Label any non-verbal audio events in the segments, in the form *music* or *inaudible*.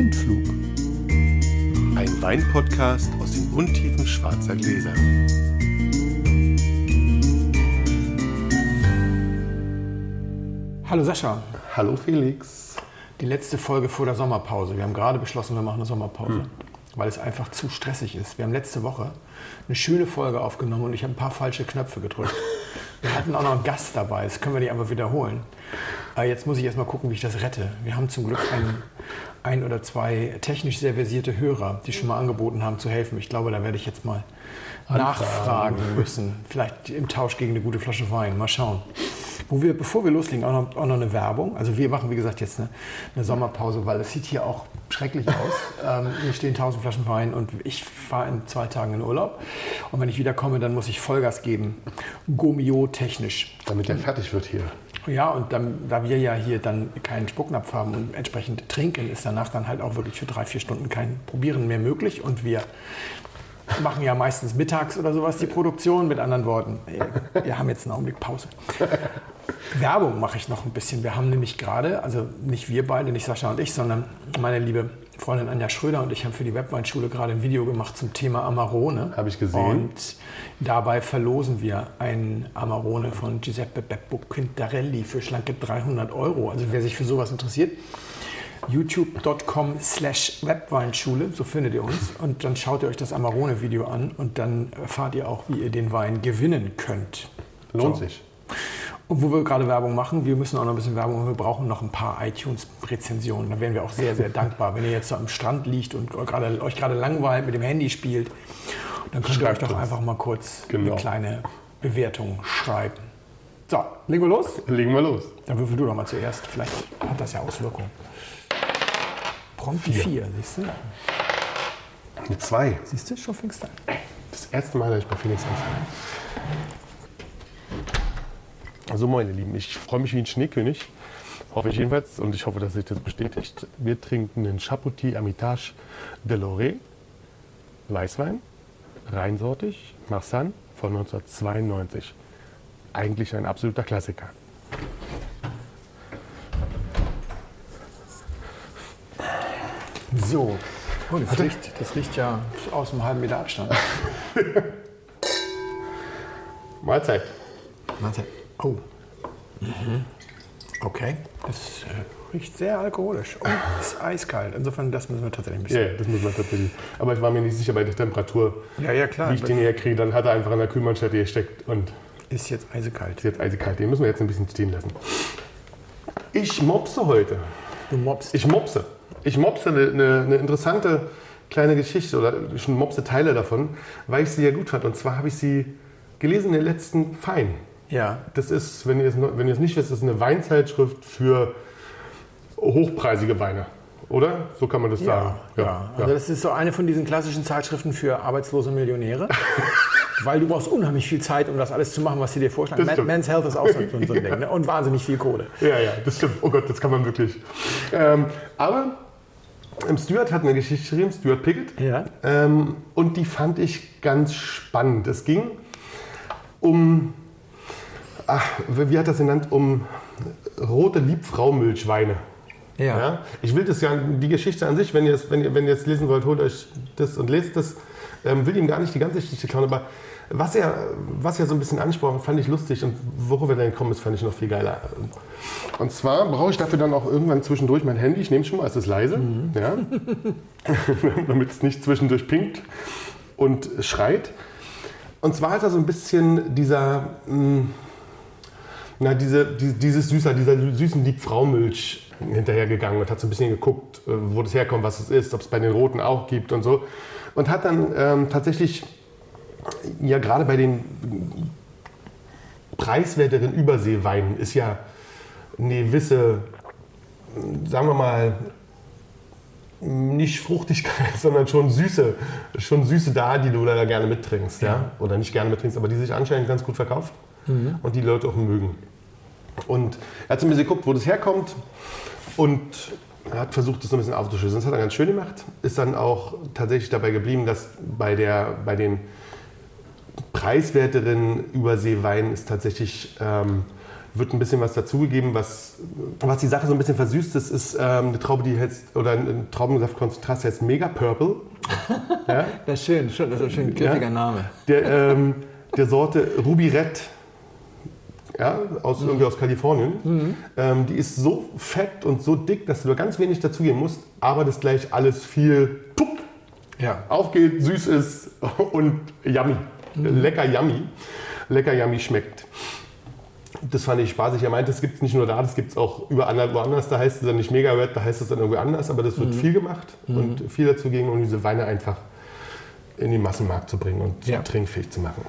Blindflug. Ein Weinpodcast aus den Untiefen schwarzer Gläser. Hallo Sascha. Hallo Felix. Die letzte Folge vor der Sommerpause. Wir haben gerade beschlossen, wir machen eine Sommerpause, hm. weil es einfach zu stressig ist. Wir haben letzte Woche eine schöne Folge aufgenommen und ich habe ein paar falsche Knöpfe gedrückt. *laughs* Wir hatten auch noch einen Gast dabei, das können wir nicht einfach wiederholen. Aber jetzt muss ich erst mal gucken, wie ich das rette. Wir haben zum Glück einen, ein oder zwei technisch sehr versierte Hörer, die schon mal angeboten haben zu helfen. Ich glaube, da werde ich jetzt mal nachfragen müssen. Vielleicht im Tausch gegen eine gute Flasche Wein. Mal schauen. Wo wir, bevor wir loslegen, auch noch, auch noch eine Werbung. Also wir machen, wie gesagt, jetzt eine, eine Sommerpause, weil es sieht hier auch schrecklich aus. *laughs* ähm, hier stehen 1000 Flaschen Wein und ich fahre in zwei Tagen in Urlaub. Und wenn ich wiederkomme, dann muss ich Vollgas geben. Gomio technisch. Damit der fertig wird hier. Ja, und dann, da wir ja hier dann keinen Spucknapf haben und entsprechend trinken, ist danach dann halt auch wirklich für drei, vier Stunden kein Probieren mehr möglich. Und wir machen ja meistens mittags oder sowas die Produktion. Mit anderen Worten, wir haben jetzt einen Augenblick Pause. Werbung mache ich noch ein bisschen. Wir haben nämlich gerade, also nicht wir beide, nicht Sascha und ich, sondern meine liebe Freundin Anja Schröder und ich haben für die Webweinschule gerade ein Video gemacht zum Thema Amarone. Habe ich gesehen. Und dabei verlosen wir einen Amarone von Giuseppe Beppo Quintarelli für schlanke 300 Euro. Also wer sich für sowas interessiert, youtube.com slash Webweinschule, so findet ihr uns. Und dann schaut ihr euch das Amarone-Video an und dann erfahrt ihr auch, wie ihr den Wein gewinnen könnt. Lohnt so. sich. Und wo wir gerade Werbung machen, wir müssen auch noch ein bisschen Werbung machen. Wir brauchen noch ein paar iTunes-Rezensionen. Da wären wir auch sehr, sehr dankbar. Wenn ihr jetzt so am Strand liegt und gerade, euch gerade langweilt, mit dem Handy spielt, dann könnt Schreibt ihr euch doch uns. einfach mal kurz genau. eine kleine Bewertung schreiben. So, legen wir los? Legen wir los. Dann würfel du doch mal zuerst. Vielleicht hat das ja Auswirkungen. Prompt die 4, siehst du? Eine 2. Siehst du, schon fängst an. Das erste Mal, dass ich bei Phoenix anfange. Also meine Lieben, ich freue mich wie ein Schneekönig. Hoffe ich jedenfalls und ich hoffe, dass sich das bestätigt. Wir trinken den Chapoutier Amitage de Loré. Weißwein, reinsortig, Marsanne von 1992. Eigentlich ein absoluter Klassiker. So, oh, das, riecht, das riecht ja aus einem halben Meter Abstand. *laughs* Mahlzeit. Mahlzeit. Oh. Mhm. Okay. Das äh, riecht sehr alkoholisch und ist eiskalt. Insofern, das müssen wir tatsächlich ein bisschen. Ja, das müssen wir tatsächlich. Aber ich war mir nicht sicher bei der Temperatur, ja, ja, klar. wie ich den herkriege. Dann hat er einfach in der Kühlmanschette gesteckt und. Ist jetzt eisekalt. Ist jetzt eisekalt. Den müssen wir jetzt ein bisschen stehen lassen. Ich mopse heute. Du mopst? Ich mopse. Ich mopse eine, eine, eine interessante kleine Geschichte oder schon mopse Teile davon, weil ich sie ja gut fand. Und zwar habe ich sie gelesen in den letzten Fein. Ja. Das ist, wenn ihr es, wenn ihr es nicht wisst, das ist eine Weinzeitschrift für hochpreisige Weine. Oder? So kann man das ja, sagen. Ja, ja. Also das ist so eine von diesen klassischen Zeitschriften für arbeitslose Millionäre. *laughs* weil du brauchst unheimlich viel Zeit, um das alles zu machen, was sie dir vorschlagen. Man, Men's Health ist auch so, so ein *laughs* Ding. Ne? Und wahnsinnig viel Kohle. Ja, ja, das stimmt. Oh Gott, das kann man wirklich. Ähm, aber Stuart hat eine Geschichte geschrieben, Stuart Pickett. Ja. Ähm, und die fand ich ganz spannend. Es ging um ach, wie hat das genannt, um rote Liebfraumilchweine. Ja. ja. Ich will das ja, die Geschichte an sich, wenn ihr es wenn ihr, wenn ihr lesen wollt, holt euch das und lest das. Ähm, will ihm gar nicht die ganze Geschichte klauen, aber was er, was er so ein bisschen ansprach, fand ich lustig und worauf wir dann kommen, ist, fand ich noch viel geiler. Und zwar brauche ich dafür dann auch irgendwann zwischendurch mein Handy. Ich nehme es schon mal, es ist leise, mhm. ja, *laughs* damit es nicht zwischendurch pinkt und schreit. Und zwar hat er so ein bisschen dieser. Mh, hm, na, diese, die, dieses Süßer, dieser süßen Liebfraumilch hinterhergegangen und hat so ein bisschen geguckt, äh, wo das herkommt, was es ist, ob es bei den Roten auch gibt und so. Und hat dann ähm, tatsächlich, ja gerade bei den preiswerteren Überseeweinen ist ja eine gewisse, sagen wir mal, nicht Fruchtigkeit, *laughs* sondern schon Süße, schon Süße da, die du da gerne mittrinkst, ja. ja? Oder nicht gerne mittrinkst, aber die sich anscheinend ganz gut verkauft mhm. und die Leute auch mögen. Und er hat so ein bisschen geguckt, wo das herkommt und hat versucht, das so ein bisschen aufzuschlüsseln. Das hat er ganz schön gemacht. Ist dann auch tatsächlich dabei geblieben, dass bei, der, bei den preiswerteren Überseeweinen ist tatsächlich ähm, wird ein bisschen was dazugegeben, was, was die Sache so ein bisschen versüßt. Das ist ähm, eine Traube, die heißt, oder ein Traubensaftkonzentrat, heißt Mega Purple. *laughs* ja? Das ist schön, das ist ein schön griffiger ja? Name. Der, ähm, der Sorte Ruby Red. Ja, aus, mhm. irgendwie aus Kalifornien. Mhm. Ähm, die ist so fett und so dick, dass du da ganz wenig dazugeben musst, aber das gleich alles viel tup, ja. aufgeht, süß ist *laughs* und yummy. Mhm. Lecker yummy. Lecker yummy schmeckt. Das fand ich spaßig. Er meinte, das gibt es nicht nur da, das gibt es auch überall woanders. Da heißt es dann nicht Mega Red, da heißt es dann irgendwie anders, aber das wird mhm. viel gemacht mhm. und viel dazu gehen, um diese Weine einfach in den Massenmarkt zu bringen und ja. trinkfähig zu machen.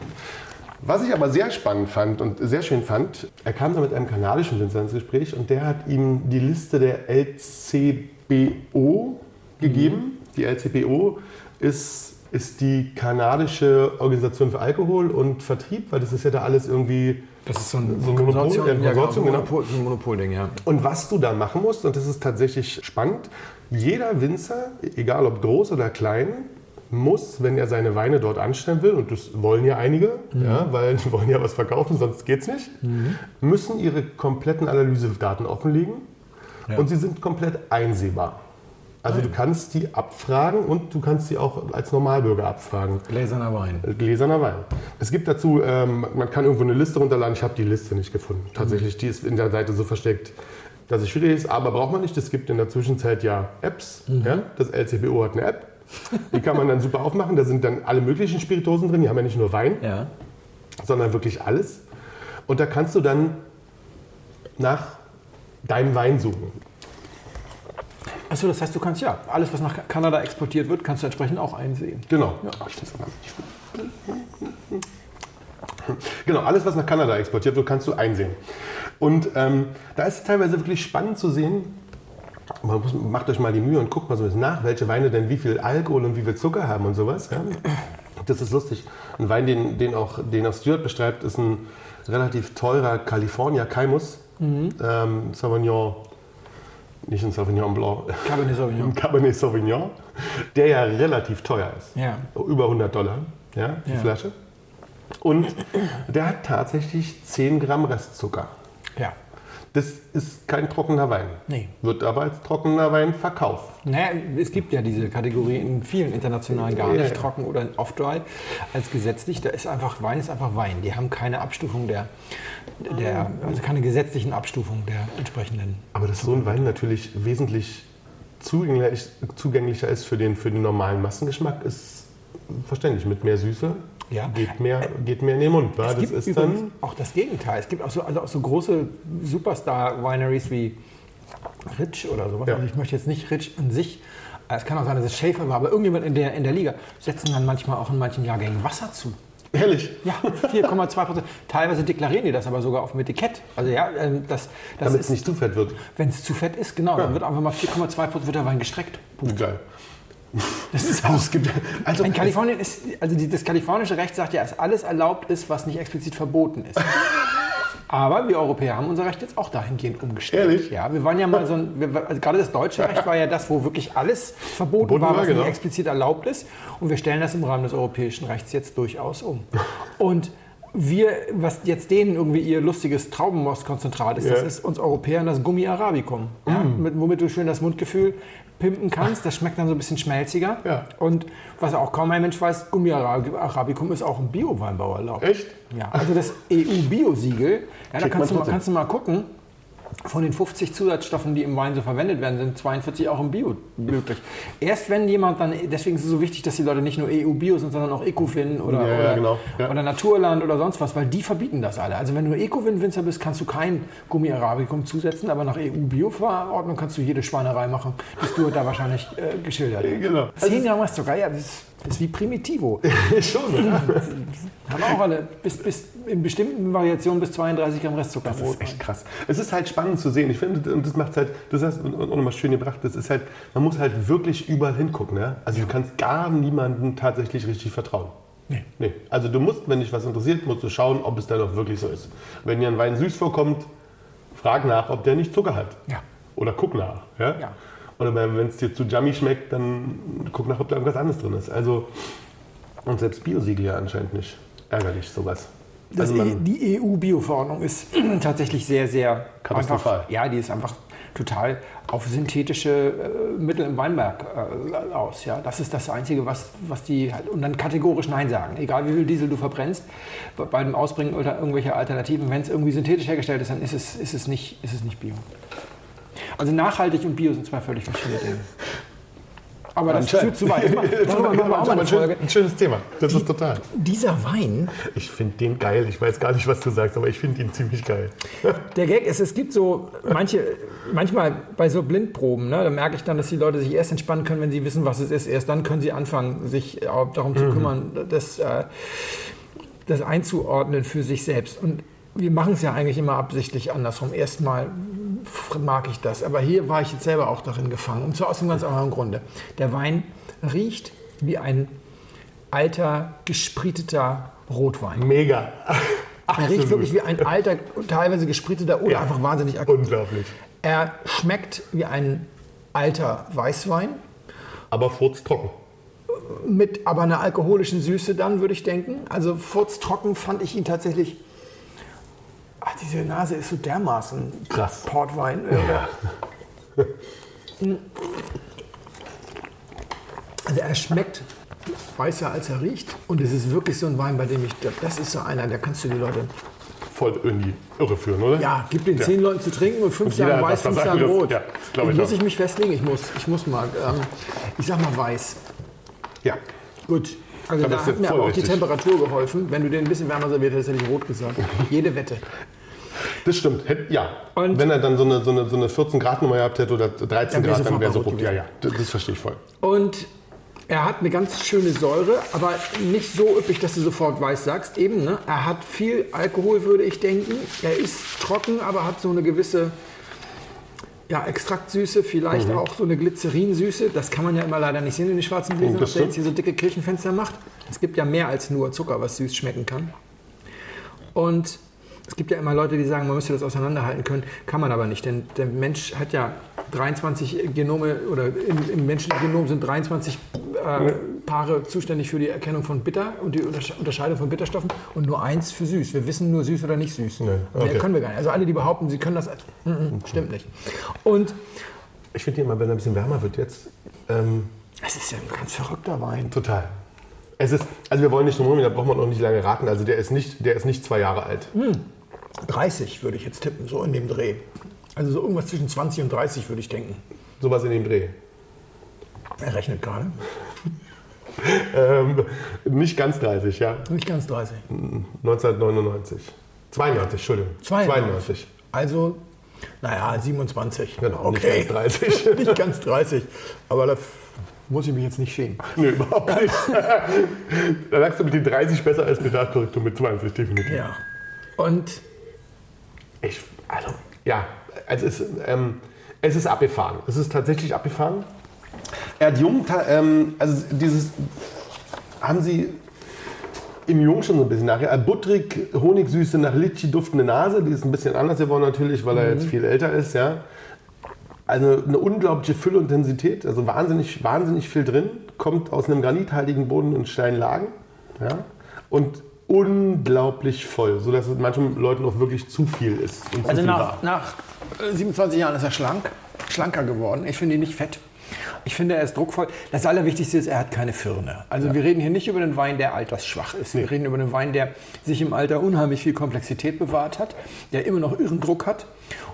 Was ich aber sehr spannend fand und sehr schön fand, er kam da mit einem kanadischen Winzer ins Gespräch und der hat ihm die Liste der LCBO gegeben. Mhm. Die LCBO ist, ist die kanadische Organisation für Alkohol und Vertrieb, weil das ist ja da alles irgendwie das ist so ein, so ein Konsortium, ja, ein Konsortium ja, genau. Monopol, ein Monopolding, ja. Und was du da machen musst, und das ist tatsächlich spannend, jeder Winzer, egal ob groß oder klein, muss, wenn er seine Weine dort anstellen will, und das wollen ja einige, mhm. ja, weil die wollen ja was verkaufen, sonst geht es nicht, mhm. müssen ihre kompletten Analysedaten offenlegen ja. und sie sind komplett einsehbar. Also Nein. du kannst die abfragen und du kannst sie auch als Normalbürger abfragen. Gläserner Wein. Gläserner Wein. Es gibt dazu, ähm, man kann irgendwo eine Liste runterladen. Ich habe die Liste nicht gefunden. Tatsächlich, die ist in der Seite so versteckt, dass es schwierig ist. Aber braucht man nicht. Es gibt in der Zwischenzeit ja Apps. Mhm. Ja? Das LCBO hat eine App. Die kann man dann super aufmachen. Da sind dann alle möglichen Spiritosen drin. Die haben ja nicht nur Wein, ja. sondern wirklich alles. Und da kannst du dann nach deinem Wein suchen. Achso, das heißt, du kannst ja, alles, was nach Kanada exportiert wird, kannst du entsprechend auch einsehen. Genau. Ja. Genau, alles, was nach Kanada exportiert wird, kannst du einsehen. Und ähm, da ist es teilweise wirklich spannend zu sehen, man muss, macht euch mal die Mühe und guckt mal so nach, welche Weine denn wie viel Alkohol und wie viel Zucker haben und sowas. Ja? Das ist lustig. Ein Wein, den, den, auch, den auch Stuart beschreibt, ist ein relativ teurer California Caymus. Mhm. Ähm, Sauvignon nicht ein Sauvignon Blanc, Cabernet Sauvignon. *laughs* Cabernet Sauvignon, der ja relativ teuer ist. Ja. Über 100 Dollar, ja, die ja. Flasche. Und der hat tatsächlich 10 Gramm Restzucker. Das ist kein trockener Wein. Nee. Wird aber als trockener Wein verkauft. Naja, es gibt ja diese Kategorie in vielen internationalen gar nicht ja, trocken oder off-dry als gesetzlich. Da ist einfach Wein ist einfach Wein. Die haben keine Abstufung der, der also keine gesetzlichen Abstufung der entsprechenden. Aber dass so ein Wein natürlich wesentlich zugänglich, zugänglicher ist für den, für den normalen Massengeschmack, ist verständlich. Mit mehr Süße ja. geht, mehr, geht mehr in den Mund. Es das ist dann auch das Gegenteil. Es gibt auch so, also auch so große Superstar-Wineries wie Rich oder sowas. Ja. Also ich möchte jetzt nicht Rich an sich, es kann auch sein, dass es Schäfer war, aber irgendjemand in der, in der Liga setzen dann manchmal auch in manchen Jahrgängen Wasser zu. Ehrlich? Ja, 4,2 Prozent. *laughs* Teilweise deklarieren die das aber sogar auf dem Etikett. Also ja, ähm, das, das Damit es nicht zu fett wird. Wenn es zu fett ist, genau, ja. dann wird einfach mal 4,2 Prozent wird der Wein gestreckt. Punkt. Geil. Das ist also, es gibt, also in Kalifornien ist, also das kalifornische Recht sagt ja, dass alles erlaubt ist, was nicht explizit verboten ist. Aber wir Europäer haben unser Recht jetzt auch dahingehend umgestellt. Ehrlich? Ja, wir waren ja mal so ein, wir, also gerade das deutsche Recht war ja das, wo wirklich alles verboten Verboten war, was genau. nicht explizit erlaubt ist. Und wir stellen das im Rahmen des europäischen Rechts jetzt durchaus um. Und wir, was jetzt denen irgendwie ihr lustiges Traubenmostkonzentrat ist, ja. das ist uns Europäern das Gummi Arabicum. Ja, mm. mit, womit du schön das Mundgefühl pimpen kannst. Das schmeckt dann so ein bisschen schmelziger. Ja. Und was auch kaum ein Mensch weiß, Gummi Arabicum ist auch im Bio-Weinbau erlaubt. Echt? Ja, also das EU-Bio-Siegel, ja, da kannst du, mal, kannst du mal gucken. Von den 50 Zusatzstoffen, die im Wein so verwendet werden, sind 42 auch im Bio möglich. Erst wenn jemand dann, deswegen ist es so wichtig, dass die Leute nicht nur EU-Bio sind, sondern auch Ecofin oder, ja, oder, genau. ja. oder, Naturland oder sonst was, weil die verbieten das alle. Also wenn du Ecofin-Winzer bist, kannst du kein Gummi Arabicum zusetzen, aber nach EU-Bio-Verordnung kannst du jede Schweinerei machen, die du da wahrscheinlich äh, geschildert hast. Genau. 10 Gramm hast du sogar, ja, das ist das ist wie Primitivo. *laughs* Schon, ja. Haben auch alle bis, bis in bestimmten Variationen bis 32 Gramm Restzucker. Das ist echt krass. Es ist halt spannend zu sehen. Ich finde, und das macht halt, das hast du nochmal schön gebracht, das ist halt, man muss halt wirklich überall hingucken. Ne? Also du kannst gar niemandem tatsächlich richtig vertrauen. Nee. nee. Also du musst, wenn dich was interessiert, musst du schauen, ob es dann auch wirklich so ist. Wenn dir ein Wein süß vorkommt, frag nach, ob der nicht Zucker hat. Ja. Oder guck nach. Ja. ja. Oder wenn es dir zu Jummy schmeckt, dann guck nach, ob da irgendwas anderes drin ist. Also, und selbst Biosiegel ja anscheinend nicht. Ärgerlich, sowas. Also E- die EU-Bio-Verordnung ist *clears throat* tatsächlich sehr, sehr Katastrophal. Einfach, ja, die ist einfach total auf synthetische äh, Mittel im Weinberg äh, aus. Ja, das ist das Einzige, was, was die halt, und dann kategorisch Nein sagen. Egal wie viel Diesel du verbrennst, bei- dem Ausbringen oder irgendwelcher Alternativen, wenn es irgendwie synthetisch hergestellt ist, dann ist es, ist es, nicht, ist es nicht Bio. Also nachhaltig und Bio sind zwei völlig verschiedene Dinge. *laughs* Aber das führt zu weit. Das *laughs* machen- Darüber machen wir auch mal eine ein, schön, Folge. ein schönes Thema. Das ist total. Dieser Wein, Ich finde den geil. Ich weiß gar nicht, was du sagst, aber ich finde ihn ziemlich geil. *laughs* Der Gag ist, es gibt so manche, manchmal bei so Blindproben, ne, da merke ich dann, dass die Leute sich erst entspannen können, wenn sie wissen, was es ist. Erst dann können sie anfangen, sich auch darum zu kümmern, das, äh, das einzuordnen für sich selbst. Und wir machen es ja eigentlich immer absichtlich andersrum. Erstmal mag ich das, aber hier war ich jetzt selber auch darin gefangen. Und zwar aus einem ganz anderen Grunde. Der Wein riecht wie ein alter, gesprieteter Rotwein. Mega. Er riecht wirklich wie ein alter, teilweise gespriteter oder Ja. einfach wahnsinnig aktiv. Unglaublich. Er schmeckt wie ein alter Weißwein Aber furztrocken. mit aber einer alkoholischen Süße dann, würde ich denken. Also furztrocken fand ich ihn tatsächlich. Ach, diese Nase ist so dermaßen Krass. Portwein. Oder? Also er schmeckt weißer als er riecht. Und es ist wirklich so ein Wein, bei dem ich, das ist so einer, da kannst du die Leute, Voll in die Irre führen, oder? ja, gib den zehn Leuten zu trinken und fünf Und jeder sagen hat weiß, fünf das- rot. ja, ich muss auch. ich mich festlegen? Ich muss, ich muss mal. Ähm, ich sag mal weiß. Ja. Gut. Also Da hat mir aber auch die. Temperatur geholfen. Wenn du den ein bisschen wärmer serviert hättest, hätte ich rot gesagt. Jede Wette. Das stimmt. Ja. Und- Wenn er dann so eine, so eine, so eine 14 Grad Nummer gehabt hätte oder 13 Dann wär Grad, dann wäre so rot. Ja, ja. Das, das verstehe ich voll. Und er hat eine ganz schöne Säure, aber nicht so üppig, dass du sofort weiß sagst. Eben, ne? Er hat viel Alkohol, würde ich denken. Er ist trocken, aber hat so eine gewisse ja, Extraktsüße, vielleicht Mhm. auch so eine Glycerinsüße. Das kann man ja immer leider nicht sehen in den schwarzen Gläsern, Oh, das ob der jetzt hier so dicke Kirchenfenster macht. Es gibt ja mehr als nur Zucker, was süß schmecken kann. Und es gibt ja immer Leute, die sagen, man müsste das auseinanderhalten können. Kann man aber nicht, denn der Mensch hat ja 23 Genome oder im, im menschlichen Genom sind 23 äh, Paare zuständig für die Erkennung von Bitter und die Untersche- Unterscheidung von Bitterstoffen und nur eins für süß. Wir wissen nur süß oder nicht süß. Nee, Mehr okay. können wir gar nicht. Also alle, die behaupten, sie können das, mm, mm, stimmt nicht. Und Ich finde immer, wenn er ein bisschen wärmer wird jetzt, ähm, es ist ja ein ganz verrückter Wein. total. Es ist, also wir wollen nicht drum herum, da braucht man auch nicht lange raten. Also der ist nicht, der ist nicht zwei Jahre alt. 30 würde ich jetzt tippen, so in dem Dreh. Also so irgendwas zwischen 20 und 30 würde ich denken. Sowas in dem Dreh. Er rechnet gerade. Ähm, nicht ganz 30, ja. Nicht ganz 30. 1999. 92, Entschuldigung. 92. Also, naja, 27. Genau, okay. *laughs* nicht ganz 30. nicht ganz 30. Aber da muss ich mich jetzt nicht schämen. Nö, überhaupt nicht. *laughs* da lagst du mit den 30 besser als mit Radkorrektur mit 20, definitiv. Ja. Und Ich, also, ja, also es, ähm, es ist abgefahren. Es ist tatsächlich abgefahren. Er hat jung, ta- ähm, also dieses, haben sie im Jungen schon so ein bisschen nachher. Äh, Buttrig, Honigsüße, nach Litschi duftende Nase, die ist ein bisschen anders geworden natürlich, weil er jetzt viel älter ist, ja. Also eine unglaubliche Fülle und Intensität, also wahnsinnig, wahnsinnig viel drin, kommt aus einem granithaltigen Boden und Steinlagen, ja. Und unglaublich voll, sodass es manchen Leuten auch wirklich zu viel ist. Also nach, nach äh, 27 Jahren ist er schlank, schlanker geworden. Ich finde ihn nicht fett. Ich finde, er ist druckvoll. Das Allerwichtigste ist, er hat keine Firne. Also wir reden hier nicht über einen Wein, der altersschwach ist. Wir reden über einen Wein, der sich im Alter unheimlich viel Komplexität bewahrt hat, der immer noch irren Druck hat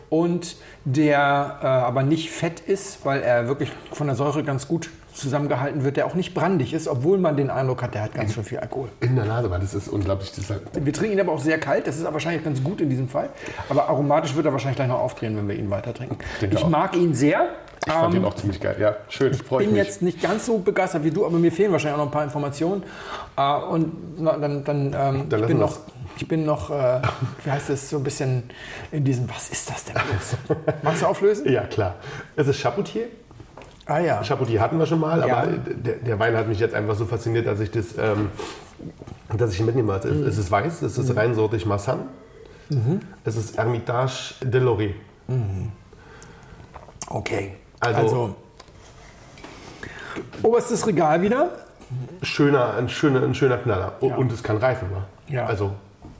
und der äh, aber nicht fett ist, weil er wirklich von der Säure ganz gut zusammengehalten wird, der auch nicht brandig ist, obwohl man den Eindruck hat, der hat ganz schön viel Alkohol. In der Nase, weil das ist unglaublich. Das ist halt Wir trinken ihn aber auch sehr kalt, das ist aber wahrscheinlich ganz gut in diesem Fall. Aber aromatisch wird er wahrscheinlich gleich noch aufdrehen, wenn wir ihn weiter trinken. Ich mag ihn sehr. Ich fand Ähm, den auch ziemlich geil. Ja, schön, freue ich bin mich. jetzt nicht ganz so begeistert wie du, aber mir fehlen wahrscheinlich auch noch ein paar Informationen. Äh, und na, dann, dann, ähm, Dann ich, bin noch, ich bin noch, äh, wie heißt das, so ein bisschen in diesem, was ist das denn bloß? Magst du auflösen? ja, klar. Es ist Chapoutier. Ah ja. Chapoutier hatten wir schon mal, Ja. aber der, der Wein hat mich jetzt einfach so fasziniert, dass ich das, ähm, dass ich ihn mitnehme. Also Mhm. es, es ist weiß, es ist reinsortig Massan. Es ist Hermitage de Loré. Okay. Also- Also, oberstes Regal wieder. Schöner, ein, schöner, ein schöner Knaller. Und- Ja. Und es kann reifen. Ne? Ja. Also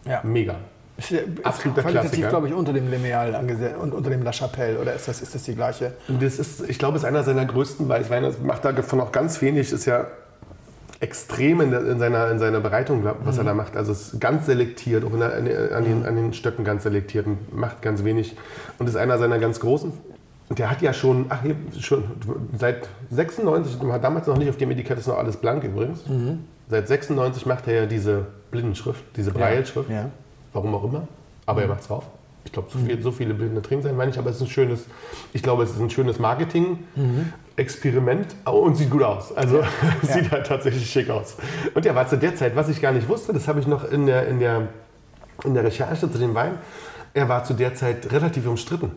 Ja. Mega. Ist, ist Absoluter qualitativ, Klassiker. glaube ich, unter dem Lineal und unter dem La Chapelle. Oder ist das, ist das die gleiche? Das ist, ich glaube, ist einer seiner größten Weißweine. Das macht davon auch ganz wenig. Ist ja extrem in, in, seiner, in seiner Bereitung, was er da macht. Also es ist ganz selektiert, auch in der, an, den, an den Stöcken ganz selektiert und macht ganz wenig. Und ist einer seiner ganz großen. Und der hat ja schon, ach hier, schon seit 96, man hat damals noch nicht auf dem Etikett, ist noch alles blank übrigens. Seit 96 macht er ja diese Blindenschrift, diese Breilschrift. Ja. Warum auch immer. Aber er macht es drauf. Ich glaube, so, viel, so viele Blinde drin sein, meine ich, aber es ist ein schönes, ich glaube, es ist ein schönes Marketing-Experiment und sieht gut aus. Also *laughs* sieht halt tatsächlich schick aus. Und ja, war zu der Zeit, was ich gar nicht wusste, das habe ich noch in der, in, der, in der Recherche zu dem Wein, er war zu der Zeit relativ umstritten,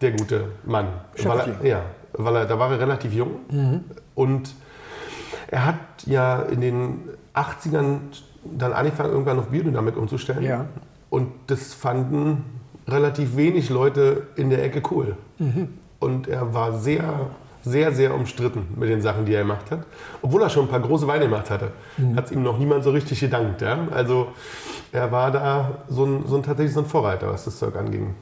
der gute Mann. Weil er, ja, weil er, da war er relativ jung und er hat ja in den 80ern dann angefangen, irgendwann auf Biodynamik umzustellen. Ja. Und das fanden relativ wenig Leute in der Ecke cool. Und er war sehr, sehr, sehr umstritten mit den Sachen, die er gemacht hat. Obwohl er schon ein paar große Weine gemacht hatte, hat es ihm noch niemand so richtig gedankt. Ja? Also er war da so ein, so ein, tatsächlich so ein Vorreiter, was das Zeug anging.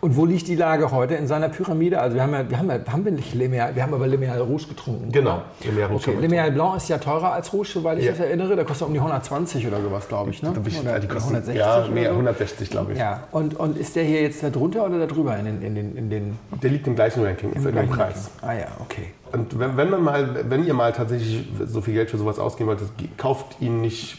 Und wo liegt die Lage heute in seiner Pyramide? Also wir haben ja, wir haben, ja, haben wir nicht Limeal, wir haben aber Limeal Rouge getrunken. Genau? Limeal Rouge Okay, Blanc ist ja teurer als Rouge, soweit ich Ja. das erinnere. Der kostet um die 120 oder sowas, glaube ich. Ne? Ich- oder die kosten 160 ja, mehr, so. 160 glaube ich. Ja, und, und ist der hier jetzt da drunter oder da drüber in den, in den, in den Der liegt im gleichen Ranking, für den gleichen Preis. Ah ja, okay. Und wenn, wenn, man mal, wenn ihr mal tatsächlich so viel Geld für sowas ausgeben wollt, kauft ihn nicht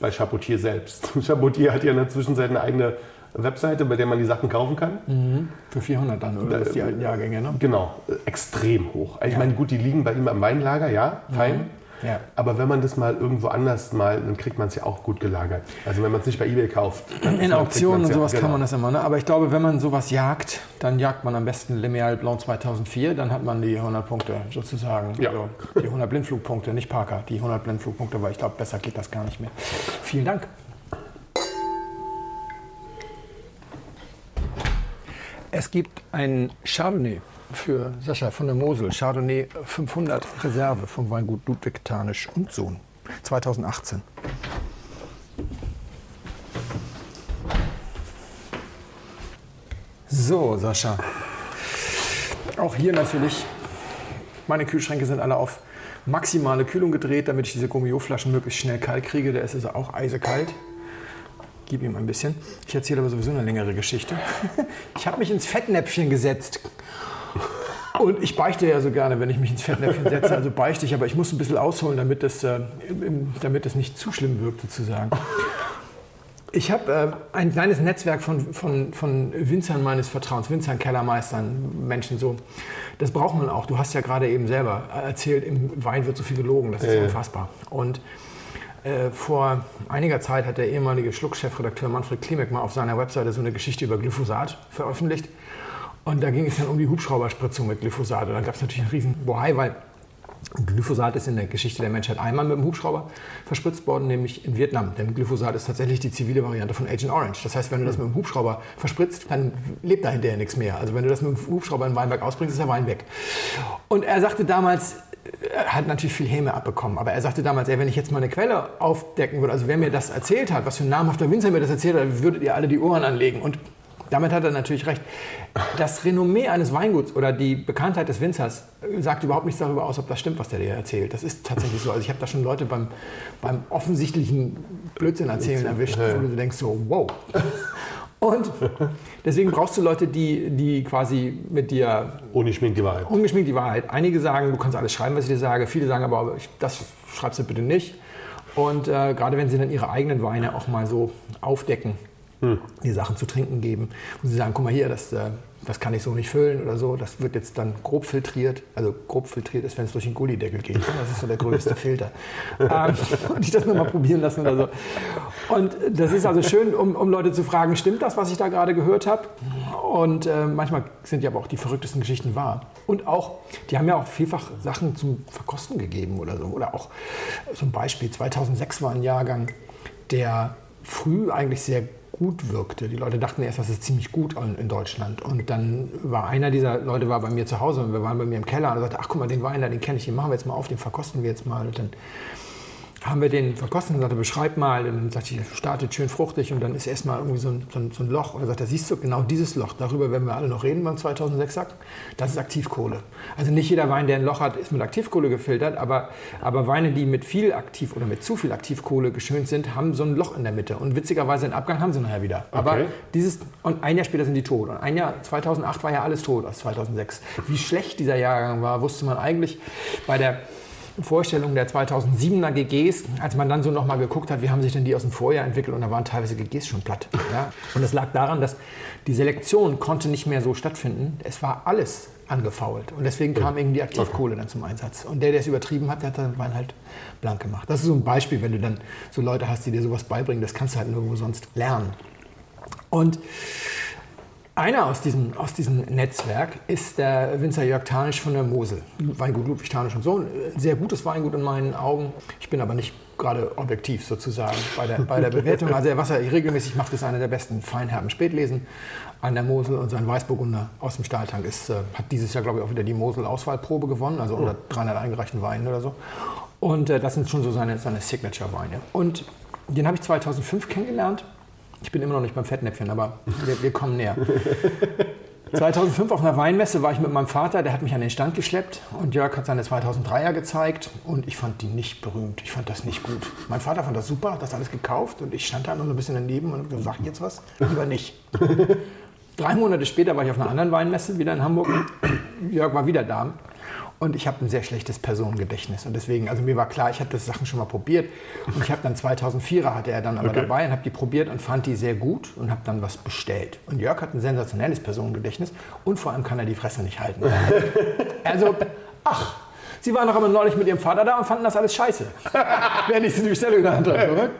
bei Chapoutier selbst. *laughs* Chapoutier hat ja in der Zwischenzeit eine eigene Webseite, bei der man die Sachen kaufen kann. Für 400 dann, oder? Das ist die alten Jahrgänge, ne? Genau, extrem hoch. Ich Ja. meine, gut, die liegen bei ihm am Weinlager, ja, fein. Ja. Aber wenn man das mal irgendwo anders mal, dann kriegt man es ja auch gut gelagert. Also wenn man es nicht bei EBay kauft. In Auktionen und ja- sowas kann genau. man das immer. Ne? Aber ich glaube, wenn man sowas jagt, dann jagt man am besten Limeal Blanc 2004. Dann hat man die 100 Punkte sozusagen. Ja. Also die 100 Blindflugpunkte, nicht Parker. Die 100 Blindflugpunkte, weil ich glaube, besser geht das gar nicht mehr. Vielen Dank. Es gibt ein Chardonnay für Sascha von der Mosel. Chardonnay 500 Reserve vom Weingut Ludwig Tarnisch und Sohn. 2018. So, Sascha. Auch hier natürlich, meine Kühlschränke sind alle auf maximale Kühlung gedreht, damit ich diese Gummio-Flaschen möglichst schnell kalt kriege. Der ist also auch eisekalt. Gib ihm ein bisschen. Ich erzähle aber sowieso eine längere Geschichte. *laughs* Ich habe mich ins Fettnäpfchen gesetzt. Und ich beichte ja so gerne, wenn ich mich ins Fettnäpfchen setze. Also beichte ich, aber ich muss ein bisschen ausholen, damit es, äh, damit es nicht zu schlimm wirkt, sozusagen. Ich habe äh, ein kleines Netzwerk von, von, von Winzern meines Vertrauens, Winzern, Kellermeistern, Menschen so. Das braucht man auch. Du hast ja gerade eben selber erzählt, im Wein wird so viel gelogen. Das ist ja. unfassbar. Und äh, vor einiger Zeit hat der ehemalige Schluck-Chefredakteur Manfred Klimek mal auf seiner Webseite so eine Geschichte über Glyphosat veröffentlicht. Und da ging es dann um die Hubschrauberspritzung mit Glyphosat. Und da gab es natürlich einen riesen Bohai, weil Glyphosat ist in der Geschichte der Menschheit einmal mit dem Hubschrauber verspritzt worden, nämlich in Vietnam. Denn Glyphosat ist tatsächlich die zivile Variante von Agent Orange. Das heißt, wenn du das mit dem Hubschrauber verspritzt, dann lebt da hinterher nichts mehr. Also wenn du das mit dem Hubschrauber in Weinberg ausbringst, ist der Wein weg. Und er sagte damals, er hat natürlich viel Häme abbekommen, aber er sagte damals, ey, wenn ich jetzt mal eine Quelle aufdecken würde, also wer mir das erzählt hat, was für ein namhafter Winzer mir das erzählt hat, würdet ihr alle die Ohren anlegen. Und damit hat er natürlich recht. Das Renommee eines Weinguts oder die Bekanntheit des Winzers sagt überhaupt nichts darüber aus, ob das stimmt, was der dir erzählt. Das ist tatsächlich so. Also ich habe da schon Leute beim, beim offensichtlichen Blödsinn erzählen erwischt, wo du denkst so, wow. Und deswegen brauchst du Leute, die, die quasi mit dir Ohne Schmink die Wahrheit. ungeschminkt die Wahrheit. Einige sagen, du kannst alles schreiben, was ich dir sage. Viele sagen aber, das schreibst du bitte nicht. Und äh, gerade wenn sie dann ihre eigenen Weine auch mal so aufdecken, die Sachen zu trinken geben, und sie sagen, guck mal hier, das, äh, das kann ich so nicht füllen oder so, das wird jetzt dann grob filtriert. Also grob filtriert ist, wenn es durch den Gullideckel geht. Das ist so der größte Filter. *laughs* ähm, und ich das nur mal probieren lassen oder so. Und das ist also schön, um, um Leute zu fragen, stimmt das, was ich da gerade gehört habe? Und äh, manchmal sind ja aber auch die verrücktesten Geschichten wahr. Und auch, die haben ja auch vielfach Sachen zum Verkosten gegeben oder so. Oder auch ein Beispiel, 2006 war ein Jahrgang, der früh eigentlich sehr gut wirkte. Die Leute dachten erst, das ist ziemlich gut in, Deutschland. Und dann war einer dieser Leute war bei mir zu Hause und wir waren bei mir im Keller und er sagte, ach guck mal, den Wein da, den kenne ich, den machen wir jetzt mal auf, den verkosten wir jetzt mal. Und dann haben wir den verkostet und sagte, beschreib mal. Und dann sagte ich, startet schön fruchtig und dann ist erstmal irgendwie so ein, so, ein, so ein Loch. Und er sagt, da siehst du genau dieses Loch. Darüber werden wir alle noch reden beim 2006 Sack. Das ist Aktivkohle. Also nicht jeder Wein, der ein Loch hat, ist mit Aktivkohle gefiltert, aber, aber Weine, die mit viel Aktiv oder mit zu viel Aktivkohle geschönt sind, haben so ein Loch in der Mitte. Und witzigerweise den Abgang haben sie nachher wieder. Aber Okay. dieses, und ein Jahr später sind die tot. Und ein Jahr, 2008 war ja alles tot aus 2006. Wie schlecht dieser Jahrgang war, wusste man eigentlich bei der Vorstellung der 2007er GGs, als man dann so nochmal geguckt hat, wie haben sich denn die aus dem Vorjahr entwickelt und da waren teilweise GGs schon platt. Ja? Und es lag daran, dass die Selektion konnte nicht mehr so stattfinden. Es war alles angefault und deswegen kam eben die Aktivkohle dann zum Einsatz. Und der, der es übertrieben hat, der hat den Wein halt blank gemacht. Das ist so ein Beispiel, wenn du dann so Leute hast, die dir sowas beibringen, das kannst du halt nirgendwo sonst lernen. Und einer aus diesem, aus diesem Netzwerk ist der Winzer Jörg Tanisch von der Mosel. Weingut Ludwig Tanisch und Sohn. Ein Sehr gutes Weingut in meinen Augen. Ich bin aber nicht gerade objektiv sozusagen bei der, bei der *laughs* Bewertung. Also was er regelmäßig macht, ist einer der besten Feinherben Spätlesen an der Mosel. Und sein Weißburgunder aus dem Stahltank ist, äh, hat dieses Jahr, glaube ich, auch wieder die Mosel-Auswahlprobe gewonnen. Also unter 300 eingereichten Weinen oder so. Und äh, das sind schon so seine, seine Signature-Weine. Und den habe ich 2005 kennengelernt. Ich bin immer noch nicht beim Fettnäpfchen, aber wir, wir kommen näher. *laughs* 2005 auf einer Weinmesse war ich mit meinem Vater, der hat mich an den Stand geschleppt und Jörg hat seine 2003er gezeigt und ich fand die nicht berühmt. Ich fand das nicht gut. Mein Vater fand das super, hat das alles gekauft und ich stand da nur so ein bisschen daneben und sag jetzt was? Lieber nicht. *laughs* Drei Monate später war ich auf einer anderen Weinmesse, wieder in Hamburg. *clears throat* Jörg war wieder da. Und ich habe ein sehr schlechtes Personengedächtnis. Und deswegen, also mir war klar, ich habe das Sachen schon mal probiert. Und ich habe dann 2004er hatte er dann aber dabei und habe die probiert und fand die sehr gut und habe dann was bestellt. Und Jörg hat ein sensationelles Personengedächtnis und vor allem kann er die Fresse nicht halten. *laughs* Also, ach, Sie waren doch aber neulich mit Ihrem Vater da und fanden das alles scheiße. *laughs* Während ich die Bestellung genannt habe.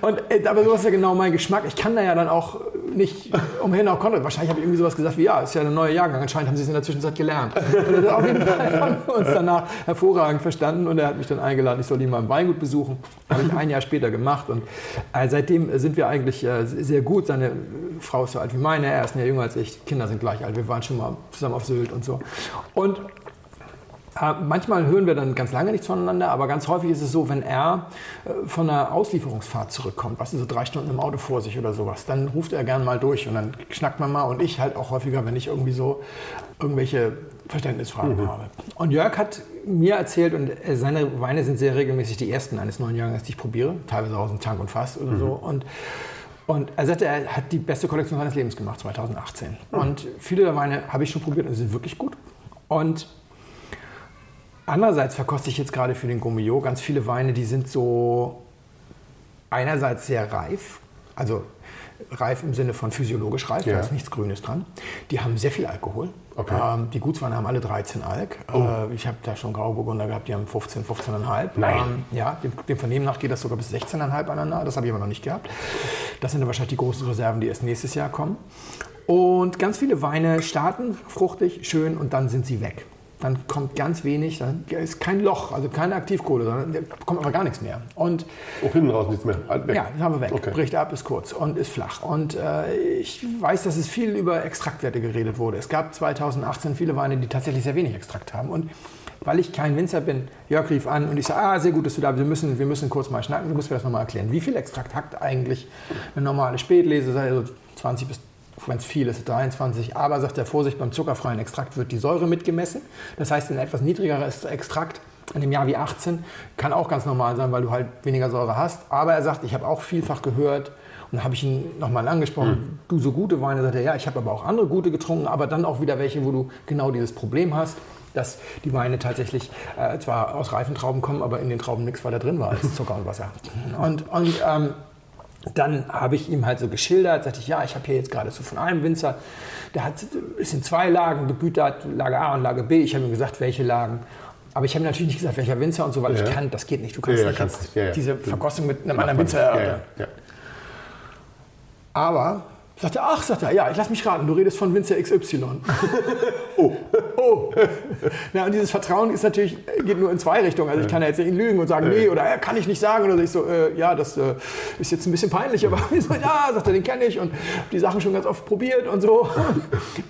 Und äh, aber sowas ist ja genau mein Geschmack. Ich kann da ja dann auch nicht umhin auch konnte. Wahrscheinlich habe ich irgendwie sowas gesagt wie, ja, ist ja ein neuer Jahrgang. Anscheinend haben Sie es in der Zwischenzeit gelernt. Und auf jeden Fall *laughs* haben wir uns danach hervorragend verstanden und er hat mich dann eingeladen, ich soll ihn mal im Weingut besuchen. Habe ich ein Jahr später gemacht und äh, seitdem sind wir eigentlich äh, sehr gut. Seine Frau ist so alt wie meine, er ist ein jünger als ich. Kinder sind gleich alt. Wir waren schon mal zusammen auf Sylt und so. Und äh, Manchmal hören wir dann ganz lange nichts voneinander, aber ganz häufig ist es so, wenn er äh, von einer Auslieferungsfahrt zurückkommt, was ist so drei Stunden im Auto vor sich oder sowas, dann ruft er gern mal durch und dann schnackt man mal und ich halt auch häufiger, wenn ich irgendwie so irgendwelche Verständnisfragen habe. Und Jörg hat mir erzählt, und äh, seine Weine sind sehr regelmäßig die ersten eines neuen Jahrgangs, die ich probiere, teilweise aus dem Tank und Fass oder so. Und und er sagte, er hat die beste Kollektion seines Lebens gemacht, 2018. Und viele der Weine habe ich schon probiert und sie sind wirklich gut. Und Andererseits verkoste ich jetzt gerade für den Gourmillot ganz viele Weine, die sind so einerseits sehr reif, also reif im Sinne von physiologisch reif, Ja. da ist nichts Grünes dran. Die haben sehr viel Alkohol. Okay. Ähm, die Gutsweine haben alle 13 Alk. Äh, ich habe da schon Grauburgunder gehabt, die haben 15, 15,5. Nein. Ähm, ja, dem, dem Vernehmen nach geht das sogar bis 16,5 aneinander. Das habe ich aber noch nicht gehabt. Das sind dann wahrscheinlich die großen Reserven, die erst nächstes Jahr kommen. Und ganz viele Weine starten fruchtig, schön und dann sind sie weg. Dann kommt ganz wenig, dann ist kein Loch, also keine Aktivkohle, sondern da kommt aber gar nichts mehr. Und Oh, hinten raus nichts mehr. Halt weg. ja, das haben wir weg. Okay. Bricht ab, ist kurz und ist flach. Und äh, ich weiß, dass es viel über Extraktwerte geredet wurde. Es gab 2018 viele Weine, die tatsächlich sehr wenig Extrakt haben. Und weil ich kein Winzer bin, Jörg rief an und ich sage, ah, sehr gut, dass du da bist. Wir müssen, wir müssen kurz mal schnacken. Du musst mir das nochmal erklären. Wie viel Extrakt hat eigentlich eine normale Spätlese? Also 20 bis wenn es viel ist, 23. Aber sagt er, Vorsicht, beim zuckerfreien Extrakt wird die Säure mitgemessen. Das heißt, ein etwas niedrigeres Extrakt in einem Jahr wie 18 kann auch ganz normal sein, weil du halt weniger Säure hast. Aber er sagt, ich habe auch vielfach gehört, und dann habe ich ihn nochmal angesprochen, du so gute Weine, sagt er, ja, ich habe aber auch andere gute getrunken, aber dann auch wieder welche, wo du genau dieses Problem hast, dass die Weine tatsächlich äh, zwar aus reifen Trauben kommen, aber in den Trauben nichts weiter drin war als Zucker und Wasser. Und, und ähm, dann habe ich ihm halt so geschildert, sagte ich, ja, ich habe hier jetzt gerade so von einem Winzer, der hat, ist in zwei Lagen gebütert, Lage A und Lage B. Ich habe ihm gesagt, welche Lagen. Aber ich habe natürlich nicht gesagt, welcher Winzer und so, weil Ja. ich kann, das geht nicht. Du kannst Ja, nicht kannst. Ja, diese Verkostung mit einem anderen Winzer erörtern. Aber Sagt er, ach, sagt er, ja, ich lass mich raten, du redest von Winzer XY. *laughs* oh. Oh. Ja, und dieses Vertrauen ist natürlich, geht nur in zwei Richtungen. Also ich kann ja jetzt nicht lügen und sagen, nee, oder äh, kann ich nicht sagen. Oder ich so, äh, ja, das äh, ist jetzt ein bisschen peinlich, aber *laughs* so, ja, sagt er, den kenne ich und die Sachen schon ganz oft probiert und so. *laughs*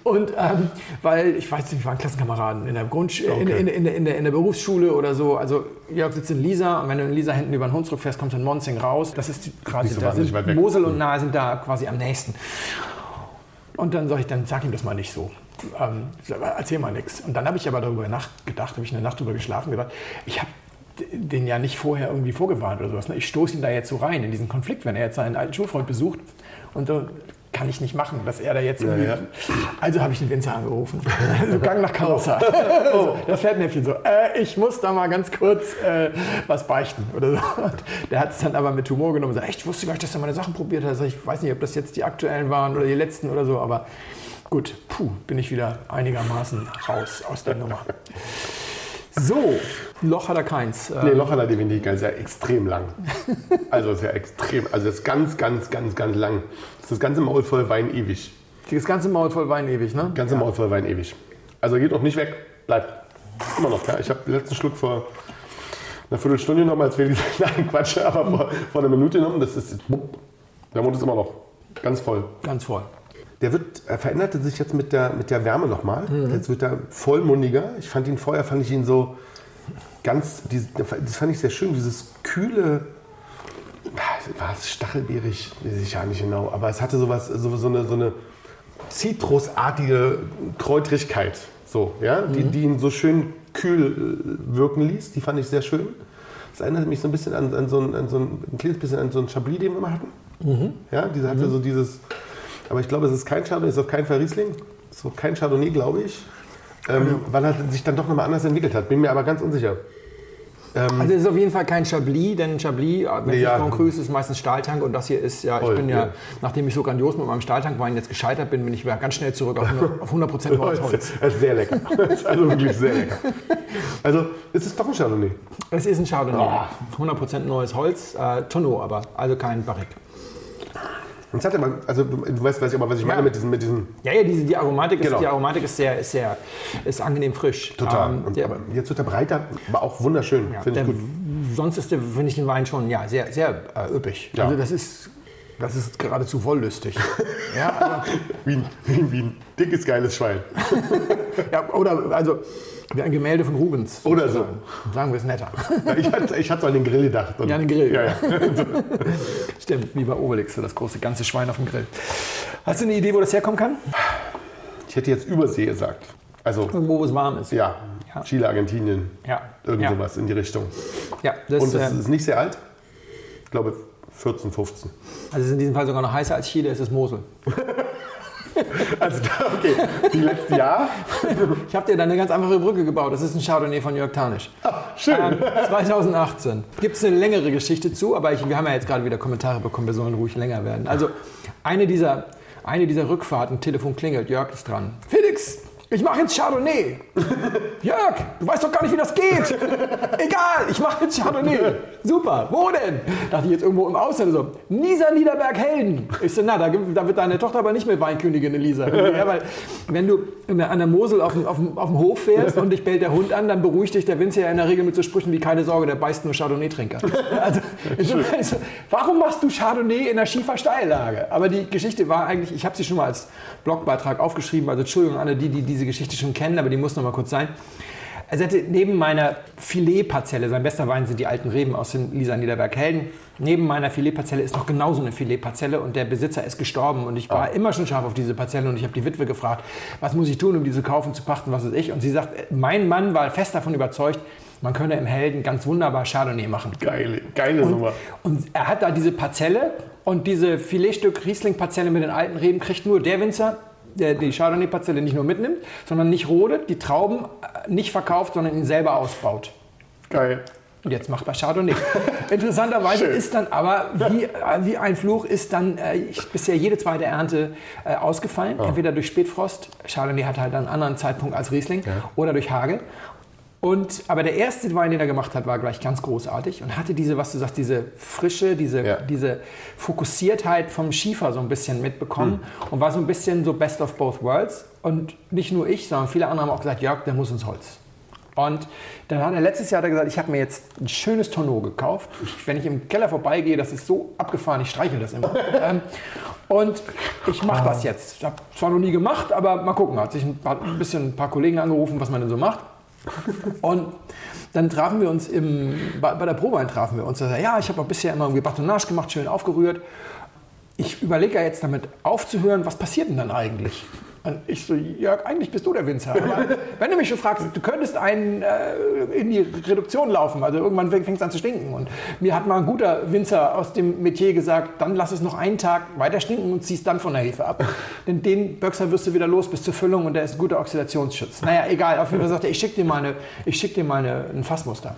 Und ähm, weil, ich weiß nicht, wir waren Klassenkameraden in der, Grundsch in, Okay. in, in, in, der, in der Berufsschule oder so. Also Jörg sitzt in Lisa und wenn du in Lisa hinten über den Hunsrück fährst, kommt dann Monzing raus. Das ist die- quasi, so da sind. Mosel und Nahe sind da quasi am nächsten. Und dann sag ich, dann sag ihm das mal nicht so. Ähm, erzähl mal nichts. Und dann habe ich aber darüber nachgedacht, habe ich eine Nacht drüber geschlafen, gedacht, ich habe den ja nicht vorher irgendwie vorgewarnt oder sowas. ne? Ich stoße ihn da jetzt so rein in diesen Konflikt, wenn er jetzt seinen alten Schulfreund besucht. Und so kann ich nicht machen, dass er da jetzt irgendwie... ja. Also habe ich den Winzer angerufen. so Gang nach Karossa. *laughs* so, das Pferdnäpfchen so. Äh, ich muss da mal ganz kurz äh, was beichten oder so. Der hat es dann aber mit Humor genommen und gesagt, echt, ich wusste gar nicht, dass er meine Sachen probiert hat. Sag Ich weiß nicht, ob das jetzt die aktuellen waren oder die letzten oder so, aber gut, puh, bin ich wieder einigermaßen raus aus der Nummer. So, Loch hat er keins. Äh, Nee, Loch hat er definitiv ganz, ja extrem lang. Also ist ja extrem, also das ist ganz, ganz, ganz, ganz lang. Das ist das ganze Maul voll Wein ewig. Das ganze Maul voll Wein ewig, ne? Ganze Maul voll Wein ewig. Also geht auch nicht weg, bleibt. Immer noch, ja. Ich habe den letzten Schluck vor einer Viertelstunde genommen, als wir die, *laughs* nein, Quatsch, aber vor, vor einer Minute genommen. Das ist, der Mund ist immer noch ganz voll. Ganz voll. Der wird, er veränderte sich jetzt mit der, mit der Wärme nochmal. Jetzt wird er vollmundiger. Ich fand ihn vorher, fand ich ihn so ganz, das fand ich sehr schön, dieses kühle, war es stachelbeerig, weiß ich ja nicht genau, aber es hatte sowas, so, so eine, so eine zitrusartige Kräutrigkeit, so, ja, die, die ihn so schön kühl äh, wirken ließ. Die fand ich sehr schön. Das erinnert mich so ein bisschen an, an, so, ein, an so ein, ein kleines bisschen an so ein Chablis, den wir mal hatten. Ja, diese hatte so dieses, aber ich glaube, es ist kein Chardonnay, es ist auf keinen Fall Riesling, es ist auch kein Chardonnay, glaube ich, ähm, weil er sich dann doch nochmal anders entwickelt hat. Bin mir aber ganz unsicher. Also es ist auf jeden Fall kein Chablis, denn Chablis, wenn Nee, es ja. Grand Cru ist, ist meistens Stahltank und das hier ist ja, Voll, ich bin ja, ja. nachdem ich so grandios mit meinem Stahltankwein jetzt gescheitert bin, bin ich wieder ganz schnell zurück auf *laughs* 100%, auf 100 neues Holz. Das ist sehr lecker. *laughs* Das ist also wirklich sehr lecker. Also, es ist doch ein Chardonnay. Es ist ein Chardonnay, Ah. 100% neues Holz, äh, Tonneau aber, also kein Barrique. Es hat aber, also du weißt, weiß ich aber, was ich meine Ja. mit diesem, mit diesem Ja, ja, diese, die Aromatik, ist, Genau. die Aromatik ist sehr, ist sehr, ist angenehm frisch. total. Ähm, Und, der, aber jetzt wird er breiter, aber auch wunderschön. ja, Finde ich gut. sonst ist der, finde ich den Wein schon ja, sehr, sehr äh, üppig. Ja. Also das ist, das ist geradezu wollüstig. *laughs* ja, also, Wie ein, wie, wie ein dickes, geiles Schwein. *laughs* Ja, oder also wie ein Gemälde von Rubens. Oder so. sozusagen. Sagen wir es netter. Ja, Ich hatte, ich hatte so an den Grill gedacht. Ja, an den Grill. Ja, ja. *laughs* Stimmt, wie bei Obelix, das große ganze Schwein auf dem Grill. Hast du eine Idee, wo das herkommen kann? Ich hätte jetzt Übersee gesagt. Also, Irgendwo, wo es warm ist. ja. Chile, Argentinien, Ja. irgend sowas in die Richtung. Ja, das, Und das ähm, ist nicht sehr alt. Ich glaube 14, 15. also es ist in diesem Fall sogar noch heißer als Chile, es ist Mosel. *laughs* *laughs* Also, okay, die letzten Jahr. Ich habe dir da eine ganz einfache Brücke gebaut. Das ist ein Chardonnay von Jörg Tarnisch. Schön. Ähm, 2018. Gibt es eine längere Geschichte zu, aber ich, wir haben ja jetzt gerade wieder Kommentare bekommen, wir sollen ruhig länger werden. Also eine dieser, eine dieser Rückfahrten, Telefon klingelt, Jörg ist dran. Felix, ich mache jetzt Chardonnay. *laughs* Jörg, du weißt doch gar nicht, wie das geht. Egal, ich mache jetzt Chardonnay. Super, wo denn? Dachte ich jetzt irgendwo im Ausland so. Nisa Niederberg Helden. Ich so, na, da, da wird deine Tochter aber nicht mit Weinkönigin Elisa. *laughs* Ja, weil wenn du der, an der Mosel auf dem, auf, dem, auf dem Hof fährst und dich bellt der Hund an, dann beruhigt dich der Winzer ja in der Regel mit so Sprüchen wie keine Sorge, der beißt nur Chardonnay-Trinker. *laughs* Also, insofern ist so, warum machst du Chardonnay in der Schiefersteillage? Aber die Geschichte war eigentlich, ich habe sie schon mal als Blogbeitrag aufgeschrieben, also Entschuldigung alle die, die diese Geschichte schon kennen, aber die muss noch mal kurz sein. Er sagte, neben meiner Filetparzelle, sein bester Wein sind die alten Reben aus den Lisa Niederberg Helden, neben meiner Filetparzelle ist noch genauso eine Filetparzelle und der Besitzer ist gestorben und ich war immer schon scharf auf diese Parzelle und ich habe die Witwe gefragt, was muss ich tun, um diese zu kaufen, zu pachten, was weiß ich. Und sie sagt, mein Mann war fest davon überzeugt, man könne im Helden ganz wunderbar Chardonnay machen. Geile, geile Nummer. Und er hat da diese Parzelle und diese Filetstück Riesling-Parzelle mit den alten Reben kriegt nur der Winzer, der die Chardonnay-Parzelle nicht nur mitnimmt, sondern nicht rodet, die Trauben äh, nicht verkauft, sondern ihn selber ausbaut. Geil. Und jetzt macht er Chardonnay. Interessanterweise Schön. ist dann aber, wie, äh, wie ein Fluch, ist dann äh, ich, bisher jede zweite Ernte äh, ausgefallen. Entweder durch Spätfrost, Chardonnay hat halt einen anderen Zeitpunkt als Riesling, oder durch Hagel. Und, aber der erste Wein, den er gemacht hat, war gleich ganz großartig und hatte diese, was du sagst, diese Frische, diese, Ja. diese Fokussiertheit vom Schiefer so ein bisschen mitbekommen und war so ein bisschen so Best of Both Worlds. Und nicht nur ich, sondern viele andere haben auch gesagt, Jörg, der muss ins Holz. Und dann hat er letztes Jahr gesagt, ich habe mir jetzt ein schönes Tonneau gekauft. Ich, wenn ich im Keller vorbeigehe, das ist so abgefahren, ich streichel das immer. *laughs* ähm, und ich mache das jetzt. Ich habe zwar noch nie gemacht, aber mal gucken. Hat sich ein, paar, ein bisschen ein paar Kollegen angerufen, was man denn so macht. Und dann trafen wir uns im, bei, bei der Probewein trafen wir uns. Er sagt, ja, ich habe bisher immer irgendwie Batonage gemacht, schön aufgerührt. Ich überlege ja jetzt damit aufzuhören, was passiert denn dann eigentlich? Und ich so, Jörg, eigentlich bist du der Winzer. Aber wenn du mich schon fragst, du könntest einen äh, in die Reduktion laufen, also irgendwann fängt es an zu stinken. Und mir hat mal ein guter Winzer aus dem Metier gesagt, dann lass es noch einen Tag weiter stinken und ziehst dann von der Hefe ab. *laughs* Denn den Böxer wirst du wieder los bis zur Füllung und der ist ein guter Oxidationsschutz. Naja, egal, auf jeden Fall sagt er, ich schicke dir mal, eine, ich schick dir mal eine, ein Fassmuster.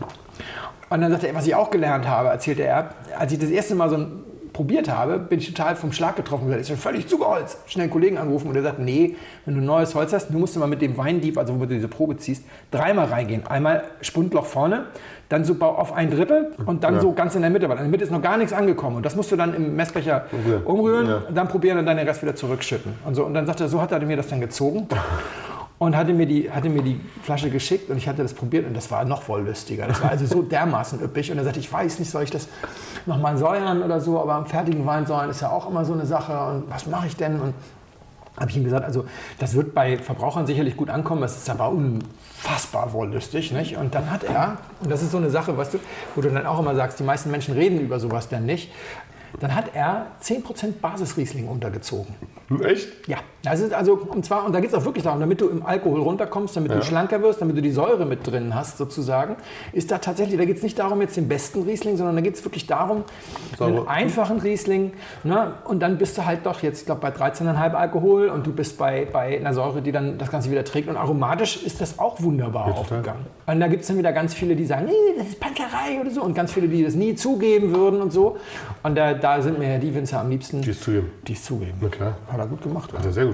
Und dann sagt er, was ich auch gelernt habe, erzählte er, als ich das erste Mal so ein probiert habe, bin ich total vom Schlag getroffen. Das ist schon völlig zugeholzt. Schnell einen Kollegen angerufen und der sagt, nee, wenn du neues Holz hast, du musst mal mit dem Weindieb, also wo du diese Probe ziehst, dreimal reingehen. Einmal Spundloch vorne, dann so auf ein Drittel und dann Ja. so ganz in der Mitte. Weil in der Mitte ist noch gar nichts angekommen. Und das musst du dann im Messbecher Umrühren. Ja. und dann probieren und dann den Rest wieder zurückschütten. Und, so. und dann sagt er, so hat er mir das dann gezogen. *laughs* Und hatte mir, die, hatte mir die Flasche geschickt und ich hatte das probiert und das war noch wollüstiger. Das war also so dermaßen üppig. Und er sagte, ich weiß nicht, soll ich das nochmal säuern oder so, aber am fertigen Wein säuern ist ja auch immer so eine Sache. Und was mache ich denn? Und habe ich ihm gesagt, also das wird bei Verbrauchern sicherlich gut ankommen, es ist aber unfassbar wollüstig. Nicht? Und dann hat er, und das ist so eine Sache, weißt du, wo du dann auch immer sagst, die meisten Menschen reden über sowas denn nicht, dann hat er 10% Basisriesling untergezogen. Echt? Ja, das ist also, und zwar, und da geht es auch wirklich darum, damit du im Alkohol runterkommst, damit du schlanker wirst, damit du die Säure mit drin hast, sozusagen, ist da tatsächlich, da geht es nicht darum, jetzt den besten Riesling, sondern da geht es wirklich darum, einen Säure. einfachen Riesling, ne, und dann bist du halt doch jetzt, ich glaube, bei 13,5 Alkohol und du bist bei, bei einer Säure, die dann das Ganze wieder trägt. Und aromatisch ist das auch wunderbar total. aufgegangen. Und da gibt es dann wieder ganz viele, die sagen, nee, das ist Pankerei oder so, und ganz viele, die das nie zugeben würden und so. Und da, da sind mir ja die Winzer am liebsten, Die ist zugeben. die es zugeben. Na klar. Hat er gut gemacht. Hat er sehr gut